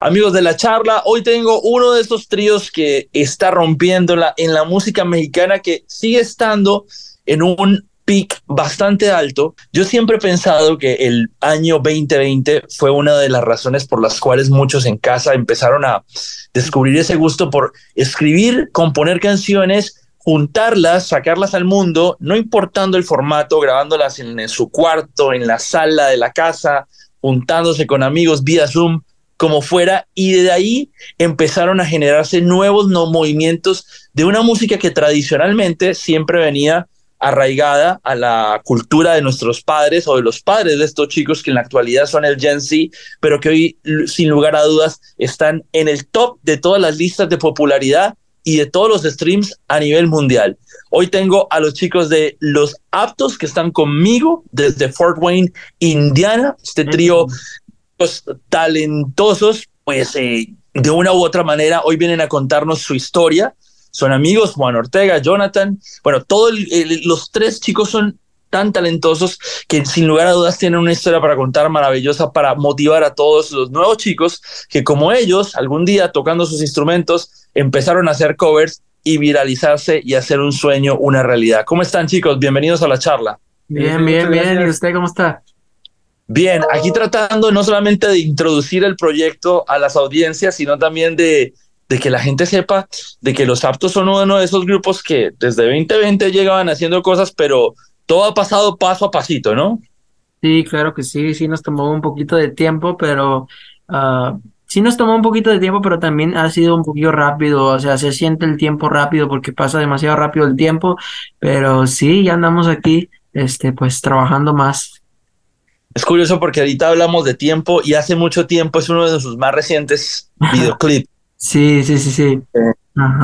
Amigos de la charla, hoy tengo uno de estos tríos que está rompiéndola en la música mexicana que sigue estando en un peak bastante alto. Yo siempre he pensado que el año 2020 fue una de las razones por las cuales muchos en casa empezaron a descubrir ese gusto por escribir, componer canciones, juntarlas, sacarlas al mundo, no importando el formato, grabándolas en, su cuarto, en la sala de la casa, juntándose con amigos vía Zoom como fuera, y de ahí empezaron a generarse nuevos movimientos de una música que tradicionalmente siempre venía arraigada a la cultura de nuestros padres o de los padres de estos chicos que en la actualidad son el Gen Z, pero que hoy sin lugar a dudas están en el top de todas las listas de popularidad y de todos los streams a nivel mundial. Hoy tengo a los chicos de Los Aptos que están conmigo desde Fort Wayne, Indiana, este trío talentosos, pues eh, de una u otra manera hoy vienen a contarnos su historia. Son amigos, Juan Ortega, Jonathan. Bueno, todos los tres chicos son tan talentosos que sin lugar a dudas tienen una historia para contar maravillosa para motivar a todos los nuevos chicos que como ellos algún día tocando sus instrumentos empezaron a hacer covers y viralizarse y hacer un sueño una realidad. ¿Cómo están chicos? Bienvenidos a la charla. Bien, bien, bien. ¿Y usted cómo está? Bien, aquí tratando no solamente de introducir el proyecto a las audiencias, sino también de, de que la gente sepa de que los aptos son uno de esos grupos que desde 2020 llegaban haciendo cosas, pero todo ha pasado paso a pasito, ¿no? Sí, claro que sí, sí nos tomó un poquito de tiempo, pero uh, sí nos tomó un poquito de tiempo, pero también ha sido un poquito rápido, o sea, se siente el tiempo rápido porque pasa demasiado rápido el tiempo, pero sí, ya andamos aquí, este, pues trabajando más. Es curioso porque ahorita hablamos de tiempo y hace mucho tiempo es uno de sus más recientes videoclips. Sí, sí, sí, sí.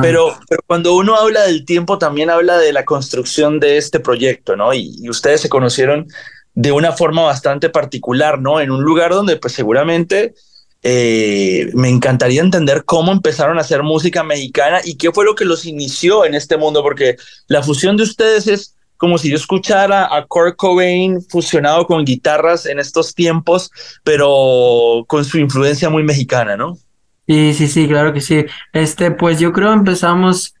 Pero, pero, cuando uno habla del tiempo también habla de la construcción de este proyecto, ¿no? Y, ustedes se conocieron de una forma bastante particular, ¿no? En un lugar donde pues seguramente eh, me encantaría entender cómo empezaron a hacer música mexicana y qué fue lo que los inició en este mundo, porque la fusión de ustedes es como si yo escuchara a Kurt Cobain fusionado con guitarras en estos tiempos, pero con su influencia muy mexicana, ¿no? Sí, sí, sí, claro que sí. Este, pues yo creo empezamos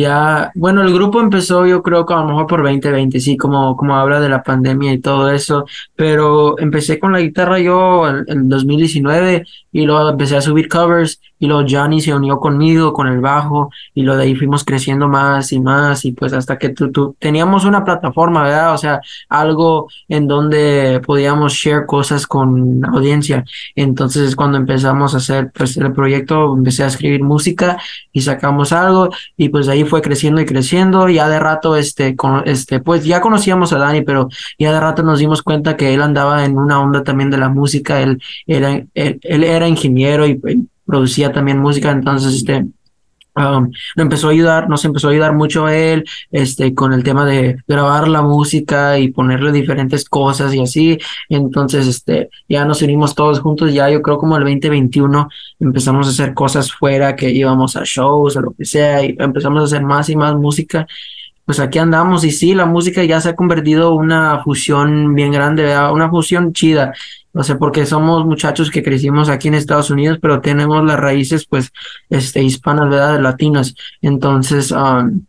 ya, bueno, el grupo empezó yo creo que a lo mejor por 2020, sí, como, como habla de la pandemia y todo eso, pero empecé con la guitarra yo en, en 2019 y luego empecé a subir covers y luego Johnny se unió conmigo con el bajo y lo de ahí fuimos creciendo más y más y pues hasta que tú, teníamos una plataforma, ¿verdad? O sea, algo en donde podíamos share cosas con la audiencia. Entonces es cuando empezamos a hacer pues el proyecto, empecé a escribir música y sacamos algo y pues ahí fue creciendo y creciendo. Ya de rato, este, con, este, pues ya conocíamos a Dani, pero ya de rato nos dimos cuenta que él andaba en una onda también de la música. Él era, él, era ingeniero y, producía también música, entonces, este, Um, empezó a ayudar, nos empezó a ayudar mucho él, este, con el tema de grabar la música y ponerle diferentes cosas y así. Entonces, este, ya nos unimos todos juntos, ya yo creo como el 2021 empezamos a hacer cosas fuera, que íbamos a shows o lo que sea, y empezamos a hacer más y más música. Pues aquí andamos y sí, la música ya se ha convertido en una fusión bien grande, una fusión chida no sé, porque somos muchachos que crecimos aquí en Estados Unidos, pero tenemos las raíces, pues, este, hispanas, ¿verdad? Latinas. Entonces, um,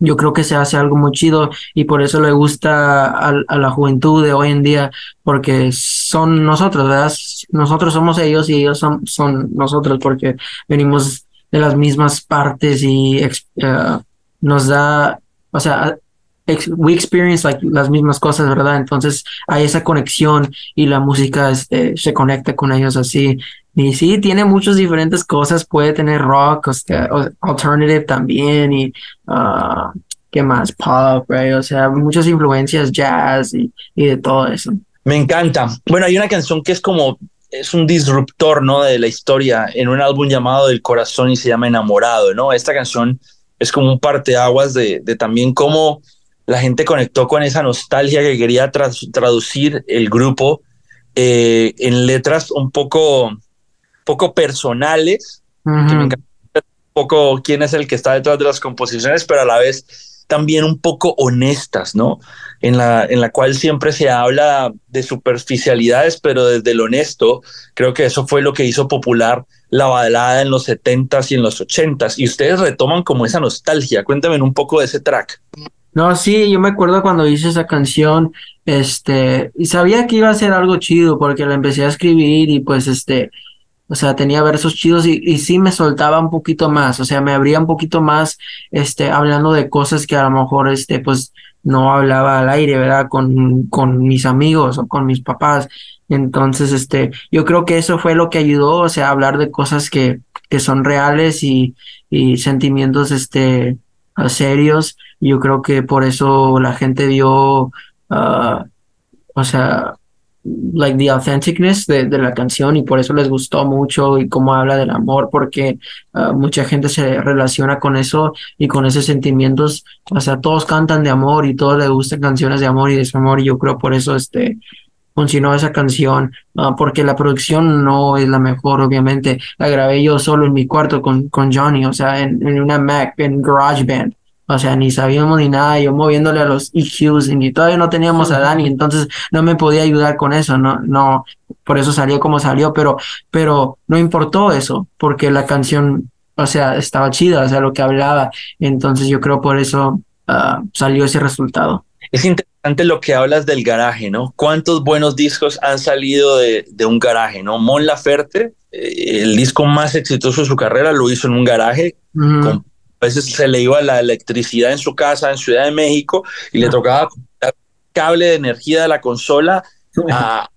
yo creo que se hace algo muy chido y por eso le gusta a, a, la juventud de hoy en día, porque son nosotros, ¿verdad? Nosotros somos ellos y ellos son, son nosotros, porque venimos de las mismas partes y uh, nos da, o sea, we experience like las mismas cosas, ¿verdad? Entonces hay esa conexión y la música este, se conecta con ellos así. Y sí, tiene muchas diferentes cosas, puede tener rock, alternative también y uh, ¿qué más? Pop, right? O sea, muchas influencias, jazz y, y de todo eso. Me encanta. Bueno, hay una canción que es como es un disruptor, ¿no? De la historia en un álbum llamado Del Corazón y se llama Enamorado, ¿no? Esta canción es como un parteaguas de, de también cómo la gente conectó con esa nostalgia que quería traducir el grupo eh, en letras un poco, poco personales, que me encanta un poco quién es el que está detrás de las composiciones, pero a la vez también un poco honestas, ¿no? En la, en la cual siempre se habla de superficialidades, pero desde lo honesto, creo que eso fue lo que hizo popular la balada en los 70s y en los 80s. Y ustedes retoman como esa nostalgia. Cuéntame un poco de ese track. No, sí, yo me acuerdo cuando hice esa canción, este, y sabía que iba a ser algo chido porque la empecé a escribir y pues este, o sea, tenía versos chidos y, y sí me soltaba un poquito más, o sea, me abría un poquito más, este, hablando de cosas que a lo mejor, este, pues no hablaba al aire, ¿verdad? Con, con mis amigos o con mis papás. Entonces, este, yo creo que eso fue lo que ayudó, o sea, hablar de cosas que, que son reales y, y sentimientos, este, serios. Yo creo que por eso la gente vio, uh, o sea, like the authenticness de, de, la canción y por eso les gustó mucho y cómo habla del amor porque uh, mucha gente se relaciona con eso y con esos sentimientos. O sea todos cantan de amor y todos les gustan canciones de amor y desamor y yo creo por eso este funcionó esa canción uh, porque la producción no es la mejor obviamente. La grabé yo solo en mi cuarto con, con Johnny o sea en, en una Mac en GarageBand o sea, ni sabíamos ni nada, yo moviéndole a los EQs y todavía no teníamos a Dani, entonces no me podía ayudar con eso, no, no, por eso salió como salió, pero, pero no importó eso, porque la canción, o sea, estaba chida, o sea, lo que hablaba, entonces yo creo por eso uh, salió ese resultado. Es interesante lo que hablas del garaje, ¿no? ¿Cuántos buenos discos han salido de, de un garaje, ¿no? Mon Laferte, eh, el disco más exitoso de su carrera, lo hizo en un garaje uh -huh. con a veces se le iba la electricidad en su casa en Ciudad de México y le tocaba cable de energía de la consola a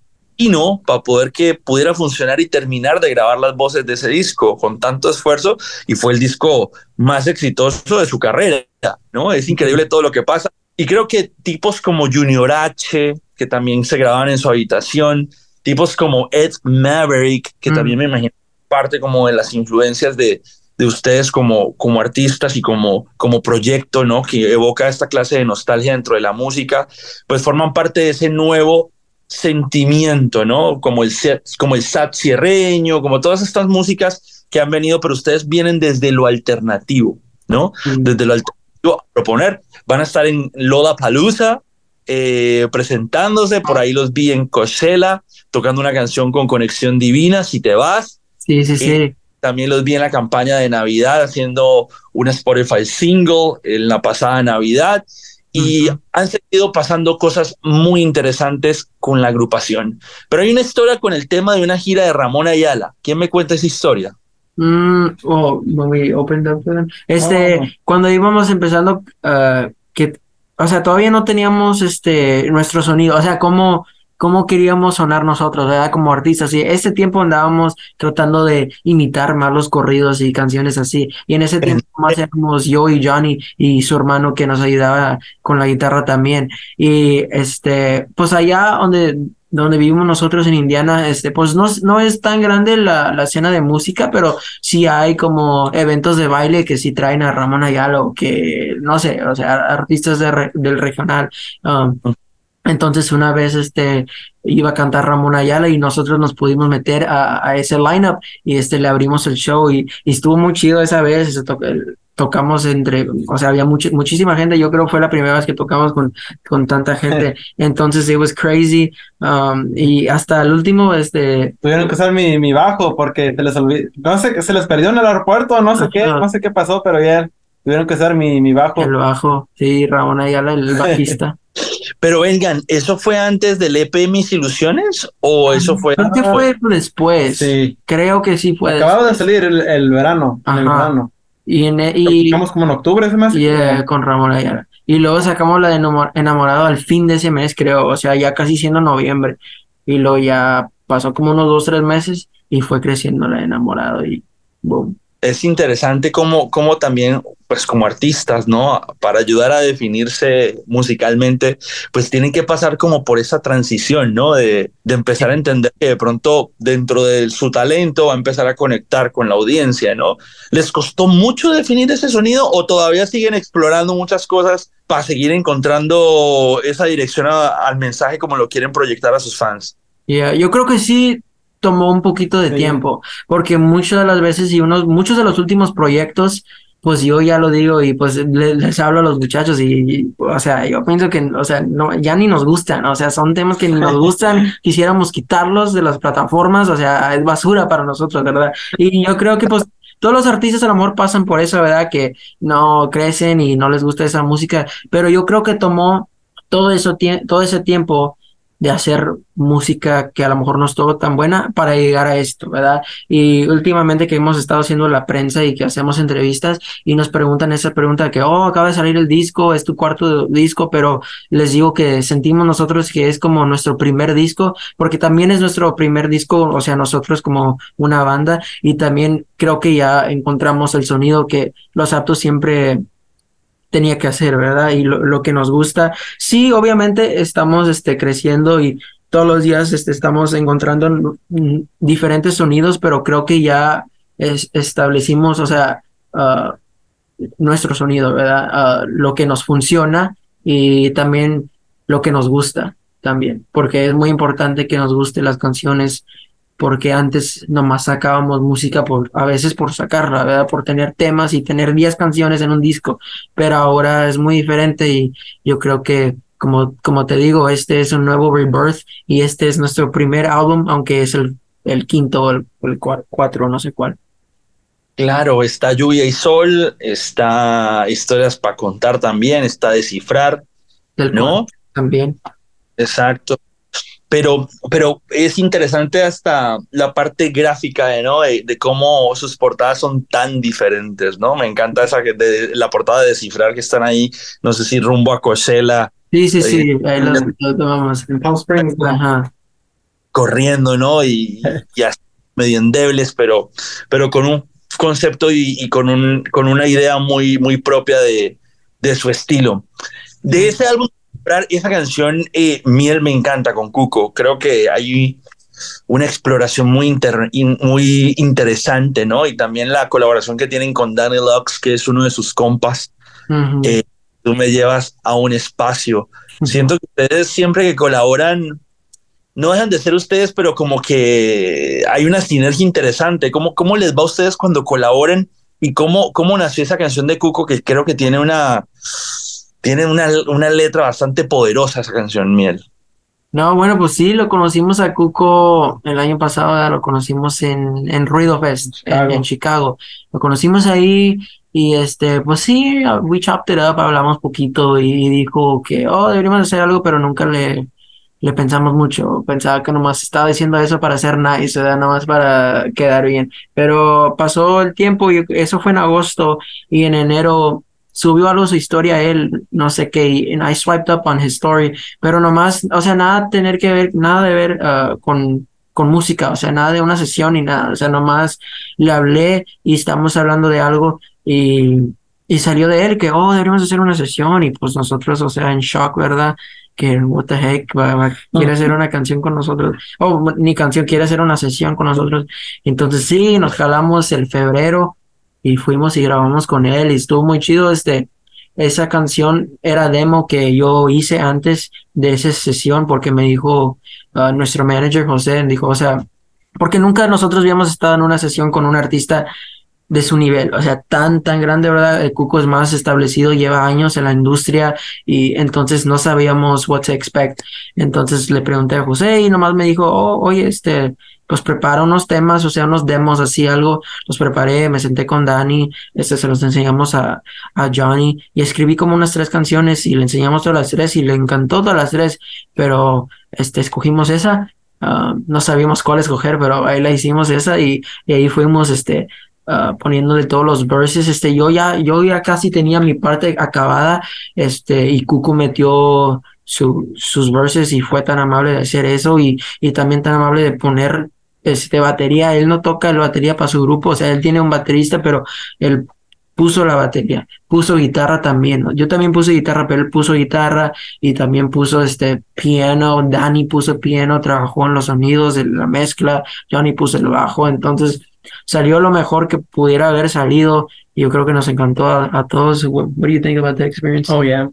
no para poder que pudiera funcionar y terminar de grabar las voces de ese disco con tanto esfuerzo y fue el disco más exitoso de su carrera, ¿no? Es increíble todo lo que pasa y creo que tipos como Junior H, que también se grababan en su habitación, tipos como Ed Maverick, que mm. también me imagino parte como de las influencias de, de ustedes como, como artistas y como, como proyecto, ¿no? Que evoca esta clase de nostalgia dentro de la música, pues forman parte de ese nuevo sentimiento, ¿no? Como el, como el sat cierreño, como todas estas músicas que han venido, pero ustedes vienen desde lo alternativo, ¿no? Mm. Desde lo alternativo a proponer. Van a estar en Loda Palusa, eh, presentándose, por ahí los vi en Coachella, tocando una canción con Conexión Divina, Si Te Vas. Sí, sí, sí. Eh, también los vi en la campaña de Navidad haciendo un Spotify single en la pasada Navidad y uh -huh. han seguido pasando cosas muy interesantes con la agrupación. Pero hay una historia con el tema de una gira de Ramón Ayala. ¿Quién me cuenta esa historia? Mm, oh, we opened up Este, oh. cuando íbamos empezando, uh, que, o sea, todavía no teníamos este nuestro sonido, o sea, como cómo queríamos sonar nosotros, ¿verdad? Como artistas. Y ese tiempo andábamos tratando de imitar más los corridos y canciones así. Y en ese tiempo más éramos yo y Johnny y su hermano que nos ayudaba con la guitarra también. Y este, pues allá donde donde vivimos nosotros en Indiana, este, pues no, no es tan grande la, la escena de música, pero sí hay como eventos de baile que sí traen a Ramón Ayala o que, no sé, o sea, artistas de, del regional. Um, entonces una vez este iba a cantar Ramón Ayala y nosotros nos pudimos meter a, a ese lineup y este le abrimos el show y, y estuvo muy chido esa vez, to tocamos entre, o sea, había much muchísima gente, yo creo que fue la primera vez que tocamos con, con tanta gente, entonces it was crazy um, y hasta el último, este... Tuvieron que usar mi, mi bajo porque se les olvidó, no sé, se les perdió en el aeropuerto, no sé uh -huh. qué, no sé qué pasó, pero ya tuvieron que usar mi, mi bajo. El bajo, sí, Ramón Ayala, el bajista. Pero vengan, ¿eso fue antes del EP Mis Ilusiones o eso fue? Creo que fue después. Sí. Creo que sí fue. Acababa de salir el, el verano. En el verano. Y, en, y como en octubre, ¿se me hace? Yeah, con Ramón Ayala. Y luego sacamos la de Enamorado al fin de ese mes, creo. O sea, ya casi siendo noviembre. Y luego ya pasó como unos dos, tres meses y fue creciendo la de Enamorado y boom es interesante cómo, cómo también, pues como artistas, ¿no? Para ayudar a definirse musicalmente, pues tienen que pasar como por esa transición, ¿no? De, de empezar a entender que de pronto dentro de su talento va a empezar a conectar con la audiencia, ¿no? ¿Les costó mucho definir ese sonido o todavía siguen explorando muchas cosas para seguir encontrando esa dirección a, al mensaje como lo quieren proyectar a sus fans? Yeah, yo creo que sí tomó un poquito de sí. tiempo, porque muchas de las veces y unos, muchos de los últimos proyectos pues yo ya lo digo y pues les, hablo a los muchachos y, o sea, yo pienso que, o sea, no, ya ni nos gustan, o sea, son temas que ni nos gustan, quisiéramos quitarlos de las plataformas, o sea, es basura para nosotros, ¿verdad? Y yo creo que pues todos los artistas a lo mejor pasan por eso, ¿verdad? Que no crecen y no les gusta esa música, pero yo creo que tomó todo eso, todo ese tiempo de hacer música que a lo mejor no estuvo tan buena para llegar a esto, ¿verdad? Y últimamente que hemos estado haciendo la prensa y que hacemos entrevistas y nos preguntan esa pregunta de que, oh, acaba de salir el disco, es tu cuarto disco, pero les digo que sentimos nosotros que es como nuestro primer disco, porque también es nuestro primer disco, o sea, nosotros como una banda y también creo que ya encontramos el sonido que los aptos siempre tenía que hacer, ¿verdad? Y lo, que nos gusta. Sí, obviamente estamos este, creciendo y todos los días este, estamos encontrando diferentes sonidos, pero creo que ya establecimos, o sea, ah, nuestro sonido, ¿verdad? Uh, lo que nos funciona y también lo que nos gusta también, porque es muy importante que nos gusten las canciones porque antes nomás sacábamos música por, a veces por sacarla, ¿verdad? Por tener temas y tener 10 canciones en un disco, pero ahora es muy diferente y yo creo que, como, como te digo, este es un nuevo rebirth y este es nuestro primer álbum, aunque es el, el quinto o el, el cuatro, no sé cuál. Claro, está Lluvia y Sol, está Historias para contar también, está Descifrar, ¿no? También. Exacto pero, pero es interesante hasta la parte gráfica de, ¿no? de, cómo sus portadas son tan diferentes, ¿no? Me encanta esa de, la portada de descifrar que están ahí, no sé si rumbo a Coachella. Sí, sí, sí, ahí lo, tomamos. En Palm Springs. Ajá. Corriendo, ¿no? Y ya medio endebles, pero, pero con un concepto y, con, un, con una idea muy, muy propia de, de su estilo. De ese álbum esa canción, eh, Miel me encanta con Cuco. Creo que hay una exploración muy, muy interesante, ¿no? Y también la colaboración que tienen con Danny Lux, que es uno de sus compas. Eh, tú me llevas a un espacio. Siento que ustedes siempre que colaboran, no dejan de ser ustedes, pero como que hay una sinergia interesante. ¿Cómo, cómo les va a ustedes cuando colaboren? ¿Y cómo, cómo nació esa canción de Cuco que creo que tiene una tiene una, una letra bastante poderosa esa canción, Miel. No, bueno, pues sí, lo conocimos a Cuco el año pasado, lo conocimos en, en Ruido Fest, En, Chicago. Lo conocimos ahí y este, pues sí, we chopped it up, hablamos poquito y dijo que, oh, deberíamos hacer algo, pero nunca le, le pensamos mucho. Pensaba que nomás estaba diciendo eso para ser nice, ¿verdad? Nomás para quedar bien. Pero pasó el tiempo y eso fue en agosto y en enero subió algo su historia él, no sé qué, y I swiped up on his story, pero nomás, o sea, nada tener que ver, nada de ver uh, con, con música, o sea, nada de una sesión ni nada, o sea, nomás le hablé y estamos hablando de algo y, y salió de él que, oh, deberíamos hacer una sesión y pues nosotros, o sea, en shock, ¿verdad? que what the heck, quiere hacer una canción con nosotros, o oh, ni canción, quiere hacer una sesión con nosotros. Entonces sí, nos jalamos el febrero y fuimos y grabamos con él y estuvo muy chido. Este, esa canción era demo que yo hice antes de esa sesión porque me dijo uh, nuestro manager José, dijo, o sea, porque nunca nosotros habíamos estado en una sesión con un artista de su nivel, o sea, tan, tan grande, ¿verdad? El Cuco es más establecido, lleva años en la industria y entonces no sabíamos what to expect. Entonces le pregunté a José y nomás me dijo, oh, oye, este, pues prepara unos temas, o sea, unos demos, así algo, los preparé, me senté con Dani, este, se los enseñamos a, a Johnny y escribí como unas tres canciones y le enseñamos todas las tres y le encantó todas las tres, pero este, escogimos esa, ah, no sabíamos cuál escoger, pero ahí la hicimos esa y, y ahí fuimos, este, Uh, poniéndole todos los verses. Este, yo ya, yo ya casi tenía mi parte acabada, este, y Cucu metió su, sus verses y fue tan amable de hacer eso y, y también tan amable de poner este, batería, él no toca la batería para su grupo, o sea, él tiene un baterista, pero él puso la batería, puso guitarra también, yo también puse guitarra, pero él puso guitarra y también puso este piano, Danny puso piano, trabajó en los sonidos de la mezcla, Johnny puso el bajo, entonces salió lo mejor que pudiera haber salido y yo creo que nos encantó a, todos. What, do you think about the experience? Oh yeah,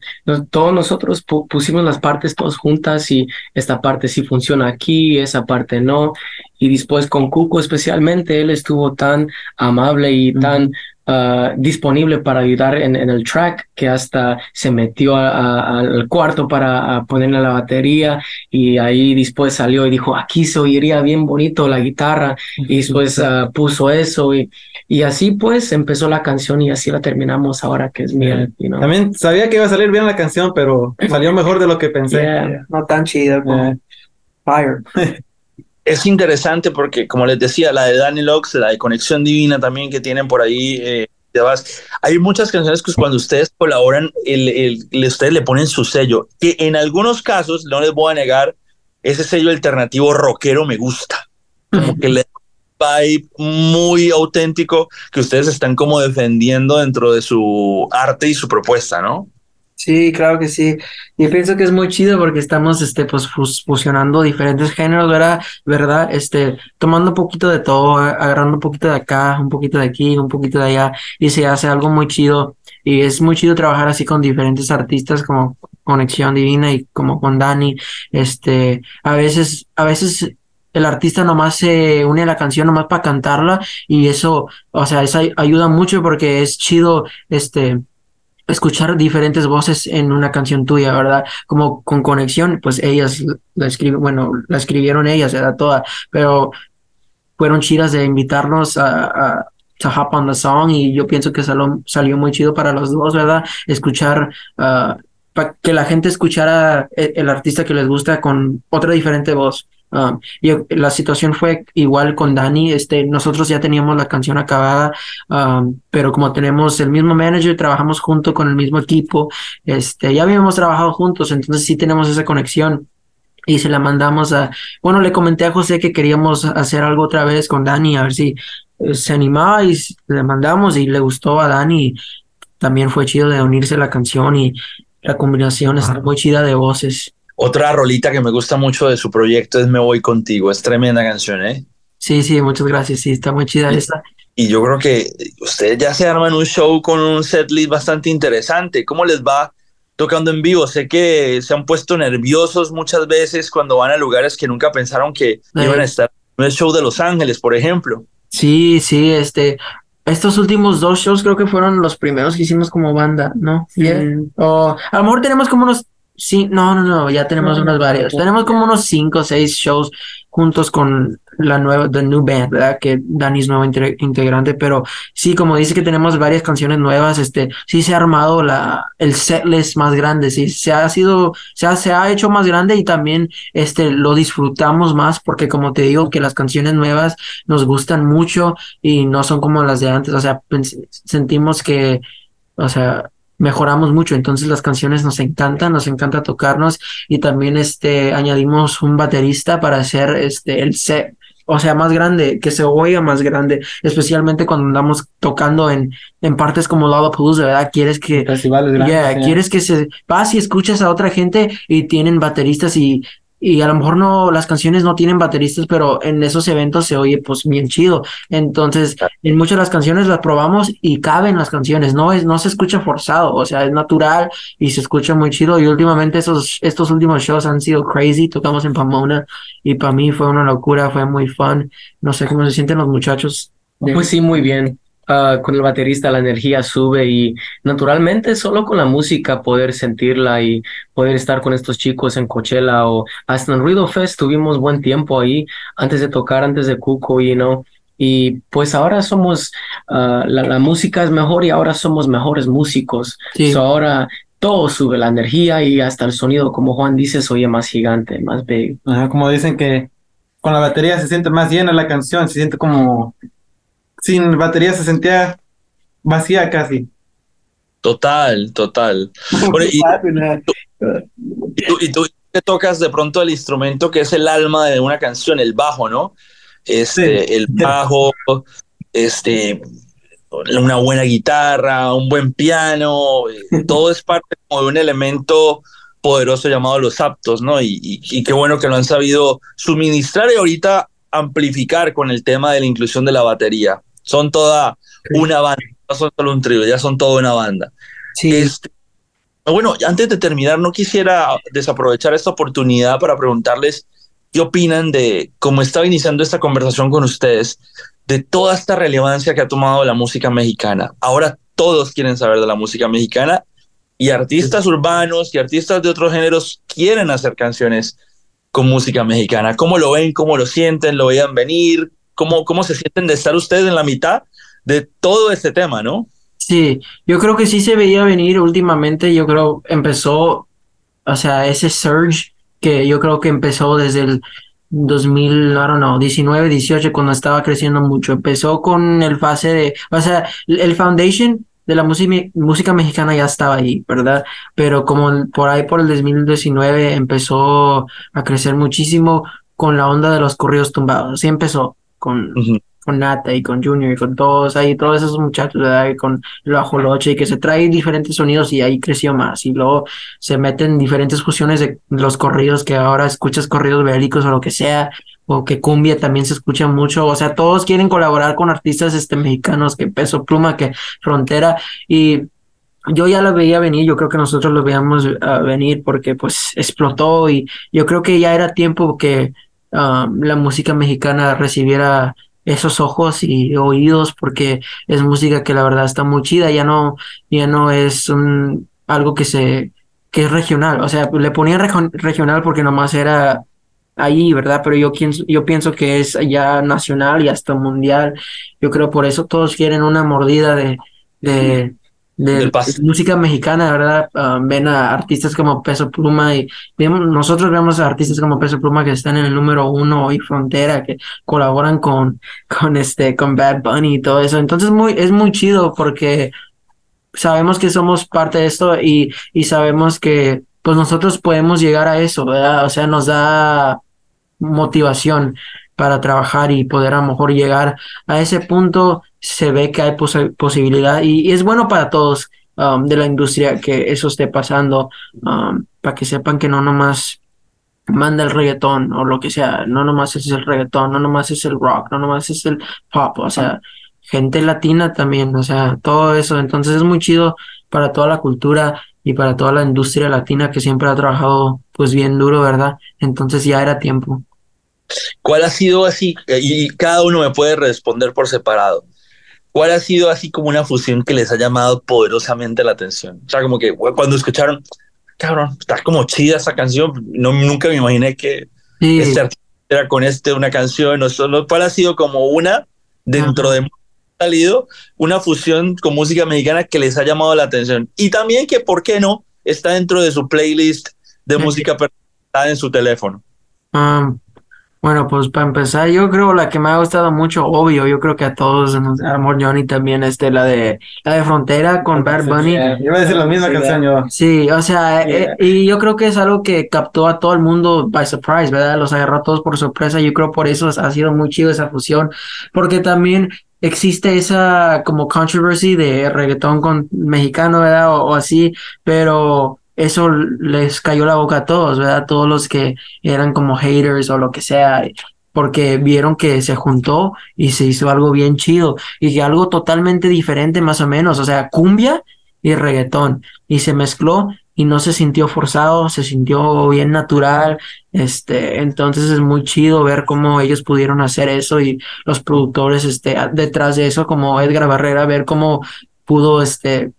todos nosotros pusimos las partes todas juntas y esta parte sí funciona aquí, esa parte no y después con Cuco especialmente él estuvo tan amable y tan ah, disponible para ayudar en, el track, que hasta se metió al cuarto para ponerle la batería y ahí después salió y dijo, aquí se oiría bien bonito la guitarra y después uh, puso eso y, y así pues empezó la canción y así la terminamos ahora que es mía. También sabía que iba a salir bien la canción, pero salió mejor de lo que pensé. No tan chido como Fire. es interesante porque, como les decía, la de Danny Lux, la de Conexión Divina también que tienen por ahí. Eh, hay muchas canciones que cuando ustedes colaboran, el, ustedes le ponen su sello, que en algunos casos, no les voy a negar, ese sello alternativo rockero me gusta. Como que le vibe muy auténtico que ustedes están como defendiendo dentro de su arte y su propuesta, ¿no? Sí, claro que sí. Y pienso que es muy chido porque estamos, este, pues, fusionando diferentes géneros, ¿verdad? ¿verdad? Este, tomando un poquito de todo, agarrando un poquito de acá, un poquito de aquí, un poquito de allá, y se hace algo muy chido. Y es muy chido trabajar así con diferentes artistas como Conexión Divina y como con Dani. Este, a veces, a veces el artista nomás se une a la canción nomás para cantarla y eso, o sea, eso ayuda mucho porque es chido, este, escuchar diferentes voces en una canción tuya, ¿verdad? Como con conexión, pues ellas la escriben, bueno, la escribieron ellas, era toda, pero fueron chidas de invitarnos a, hop on the song y yo pienso que salió, salió muy chido para los dos, ¿verdad? Escuchar, uh, para que la gente escuchara el, el, artista que les gusta con otra diferente voz. Um, y la situación fue igual con Dani, este, nosotros ya teníamos la canción acabada, um, pero como tenemos el mismo manager, trabajamos junto con el mismo equipo, este, ya habíamos trabajado juntos, entonces sí tenemos esa conexión y se la mandamos a, bueno, le comenté a José que queríamos hacer algo otra vez con Dani, a ver si eh, se animaba y le mandamos y le gustó a Dani, también fue chido de unirse a la canción y la combinación está muy chida de voces. Otra rolita que me gusta mucho de su proyecto es Me Voy Contigo. Es tremenda canción, ¿eh? Sí, sí, muchas gracias. Sí, está muy chida esta. Y yo creo que ustedes ya se arman un show con un setlist bastante interesante. ¿Cómo les va tocando en vivo? Sé que se han puesto nerviosos muchas veces cuando van a lugares que nunca pensaron que iban a estar. En el show de Los Ángeles, por ejemplo. Sí, sí, este, estos últimos dos shows creo que fueron los primeros que hicimos como banda, ¿no? O a lo mejor tenemos como unos Sí, no, no, no, ya tenemos unos varios. Tenemos como unos cinco o seis shows juntos con la nueva, The New Band, ¿verdad? Que Dani es nuevo integrante, pero sí, como dice que tenemos varias canciones nuevas, este, sí se ha armado la, el setlist más grande, sí, se ha sido, se ha, se ha hecho más grande y también, este, lo disfrutamos más porque como te digo, que las canciones nuevas nos gustan mucho y no son como las de antes, o sea, sentimos que, o sea, mejoramos mucho, entonces las canciones nos encantan, nos encanta tocarnos y también este añadimos un baterista para hacer este el set, o sea, más grande, que se oiga más grande, especialmente cuando andamos tocando en, en partes como Lollapalooza, ¿verdad? Quieres que, yeah, quieres que se vas y escuchas a otra gente y tienen bateristas y y a lo mejor no, las canciones no tienen bateristas, pero en esos eventos se oye pues bien chido. Entonces, en muchas de las canciones las probamos y caben las canciones, no es, no se escucha forzado, o sea, es natural y se escucha muy chido. Y últimamente esos, estos últimos shows han sido crazy, tocamos en Pomona y para mí fue una locura, fue muy fun. No sé cómo se sienten los muchachos. Pues sí, muy bien. Ah, con el baterista la energía sube y naturalmente solo con la música poder sentirla y poder estar con estos chicos en Coachella o hasta en Ruido Fest tuvimos buen tiempo ahí antes de tocar, antes de Cuco, y no y pues ahora somos, ah, la, música es mejor y ahora somos mejores músicos. ahora todo sube la energía y hasta el sonido, como Juan dice, se oye más gigante, más big. como dicen que con la batería se siente más llena la canción, se siente como sin batería se sentía vacía casi. Total, total. y, tú, te tocas de pronto el instrumento que es el alma de una canción, el bajo, ¿no? Este, el bajo, este, una buena guitarra, un buen piano, todo es parte como de un elemento poderoso llamado los aptos, ¿no? Y, y, qué bueno que lo han sabido suministrar y ahorita amplificar con el tema de la inclusión de la batería son toda una banda, no son solo un trío, ya son toda una banda. Sí. Este, bueno, antes de terminar, no quisiera desaprovechar esta oportunidad para preguntarles ¿qué opinan de cómo estaba iniciando esta conversación con ustedes, de toda esta relevancia que ha tomado la música mexicana? Ahora todos quieren saber de la música mexicana y artistas urbanos y artistas de otros géneros quieren hacer canciones con música mexicana. ¿Cómo lo ven? ¿Cómo lo sienten? ¿Lo veían venir? ¿Cómo, cómo se sienten de estar ustedes en la mitad de todo este tema, no? Sí, yo creo que sí se veía venir últimamente, yo creo empezó, o sea, ese surge que yo creo que empezó desde el 2000, I don't know, 19, 18, cuando estaba creciendo mucho. Empezó con el fase de, o sea, el foundation de la música, música mexicana ya estaba ahí, ¿verdad? Pero como por ahí por el 2019 empezó a crecer muchísimo con la onda de los corridos tumbados. Así empezó con, con Nata y con Junior y con todos ahí, todos esos muchachos, ¿verdad? Y con el Ajoloche y que se trae diferentes sonidos y ahí creció más. Y luego se meten diferentes fusiones de los corridos que ahora escuchas corridos bélicos o lo que sea o que cumbia también se escucha mucho, o sea, todos quieren colaborar con artistas este mexicanos, que Peso Pluma, que Frontera, y yo ya lo veía venir, yo creo que nosotros lo veíamos ah, venir porque pues explotó y yo creo que ya era tiempo que ah, la música mexicana recibiera esos ojos y oídos porque es música que la verdad está muy chida, ya no, ya no es un, algo que se que es regional, o sea, le ponía regional porque nomás era ahí, ¿verdad? Pero yo, yo pienso que es ya nacional y hasta mundial. Yo creo por eso todos quieren una mordida de, de, de música mexicana, ¿verdad? Ah, ven a artistas como Peso Pluma y nosotros vemos a artistas como Peso Pluma que están en el número uno y Frontera, que colaboran con, con este, con Bad Bunny y todo eso. Entonces muy, es muy chido porque sabemos que somos parte de esto y, y sabemos que pues nosotros podemos llegar a eso, ¿verdad? O sea, nos da motivación para trabajar y poder a lo mejor llegar a ese punto, se ve que hay posibilidad y, es bueno para todos um, de la industria que eso esté pasando, um, para que sepan que no nomás manda el reggaetón o lo que sea, no nomás es el reggaetón, no nomás es el rock, no nomás es el pop, o sea, gente latina también, o sea, todo eso, entonces es muy chido para toda la cultura y para toda la industria latina que siempre ha trabajado pues bien duro, ¿verdad? Entonces ya era tiempo. ¿Cuál ha sido así? Y cada uno me puede responder por separado. ¿Cuál ha sido así como una fusión que les ha llamado poderosamente la atención? O sea, como que cuando escucharon, cabrón, está como chida esa canción, no, nunca me imaginé que este artista era con este una canción, no solo, ¿cuál ha sido como una dentro de salido una fusión con música mexicana que les ha llamado la atención. Y también que, ¿por qué no? Está dentro de su playlist de música en su teléfono. Ah, bueno, pues para empezar, yo creo la que me ha gustado mucho, obvio, yo creo que a todos, Amor Johnny también, este, la de la de Frontera con Bad Bunny. Iba a decir la misma canción yo. Sí, o sea, eh, y yo creo que es algo que captó a todo el mundo by surprise, ¿verdad? Los agarró a todos por sorpresa, yo creo por eso ha sido muy chido esa fusión, porque también existe esa como controversy de reggaetón con mexicano, ¿verdad? O, así, pero eso les cayó la boca a todos, ¿verdad? Todos los que eran como haters o lo que sea, porque vieron que se juntó y se hizo algo bien chido y que algo totalmente diferente más o menos, o sea, cumbia y reggaetón y se mezcló y no se sintió forzado, se sintió bien natural, este, entonces es muy chido ver cómo ellos pudieron hacer eso y los productores, este, detrás de eso, como Edgar Barrera, ver cómo pudo, este,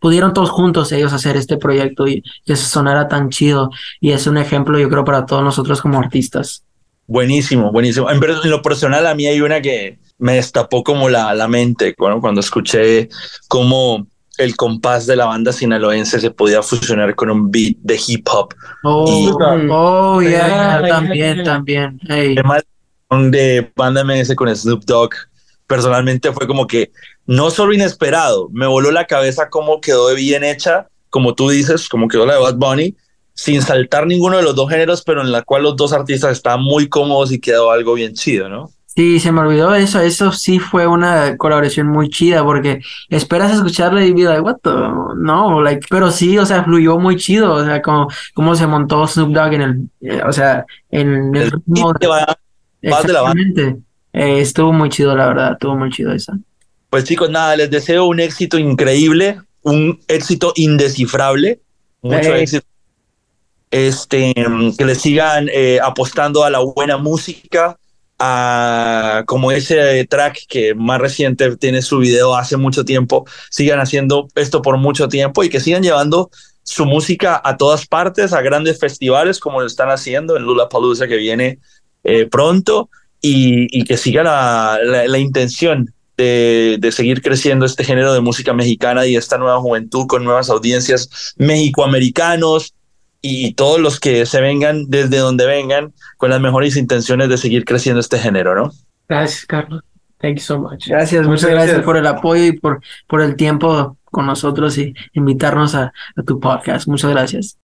pudieron todos juntos ellos hacer este proyecto y que se sonara tan chido y es un ejemplo yo creo para todos nosotros como artistas. Buenísimo, buenísimo. En, lo personal a mí hay una que me destapó como la, la mente bueno, cuando escuché cómo el compás de la banda sinaloense se podía fusionar con un beat de hip hop. Oh, oh yeah, también, también. Hey. De banda MS con Snoop Dogg, personalmente fue como que no solo inesperado, me voló la cabeza cómo quedó de bien hecha, como tú dices, como quedó la de Bad Bunny, sin saltar ninguno de los dos géneros, pero en la cual los dos artistas estaban muy cómodos y quedó algo bien chido, ¿no? Sí, se me olvidó eso. Eso sí fue una colaboración muy chida porque esperas escucharle y like, what the? No, like, pero sí, o sea, fluyó muy chido. O sea, como, como se montó Snoop Dogg en el, eh, o sea, en el, ritmo. De, exactamente. Eh, estuvo muy chido, la verdad, estuvo muy chido eso. Pues chicos, nada, les deseo un éxito increíble, un éxito indescifrable, mucho éxito. Este, que le sigan eh, apostando a la buena música, a como ese track que más reciente tiene su video hace mucho tiempo, sigan haciendo esto por mucho tiempo y que sigan llevando su música a todas partes, a grandes festivales como lo están haciendo en Lula Palusa que viene eh, pronto y, que siga la, la, intención de, de, seguir creciendo este género de música mexicana y esta nueva juventud con nuevas audiencias mexicoamericanos y todos los que se vengan desde donde vengan con las mejores intenciones de seguir creciendo este género, ¿no? Gracias, Carlos. Thank you so much. Gracias, muchas, gracias. por el apoyo y por, por el tiempo con nosotros y invitarnos a, a tu podcast. Muchas gracias.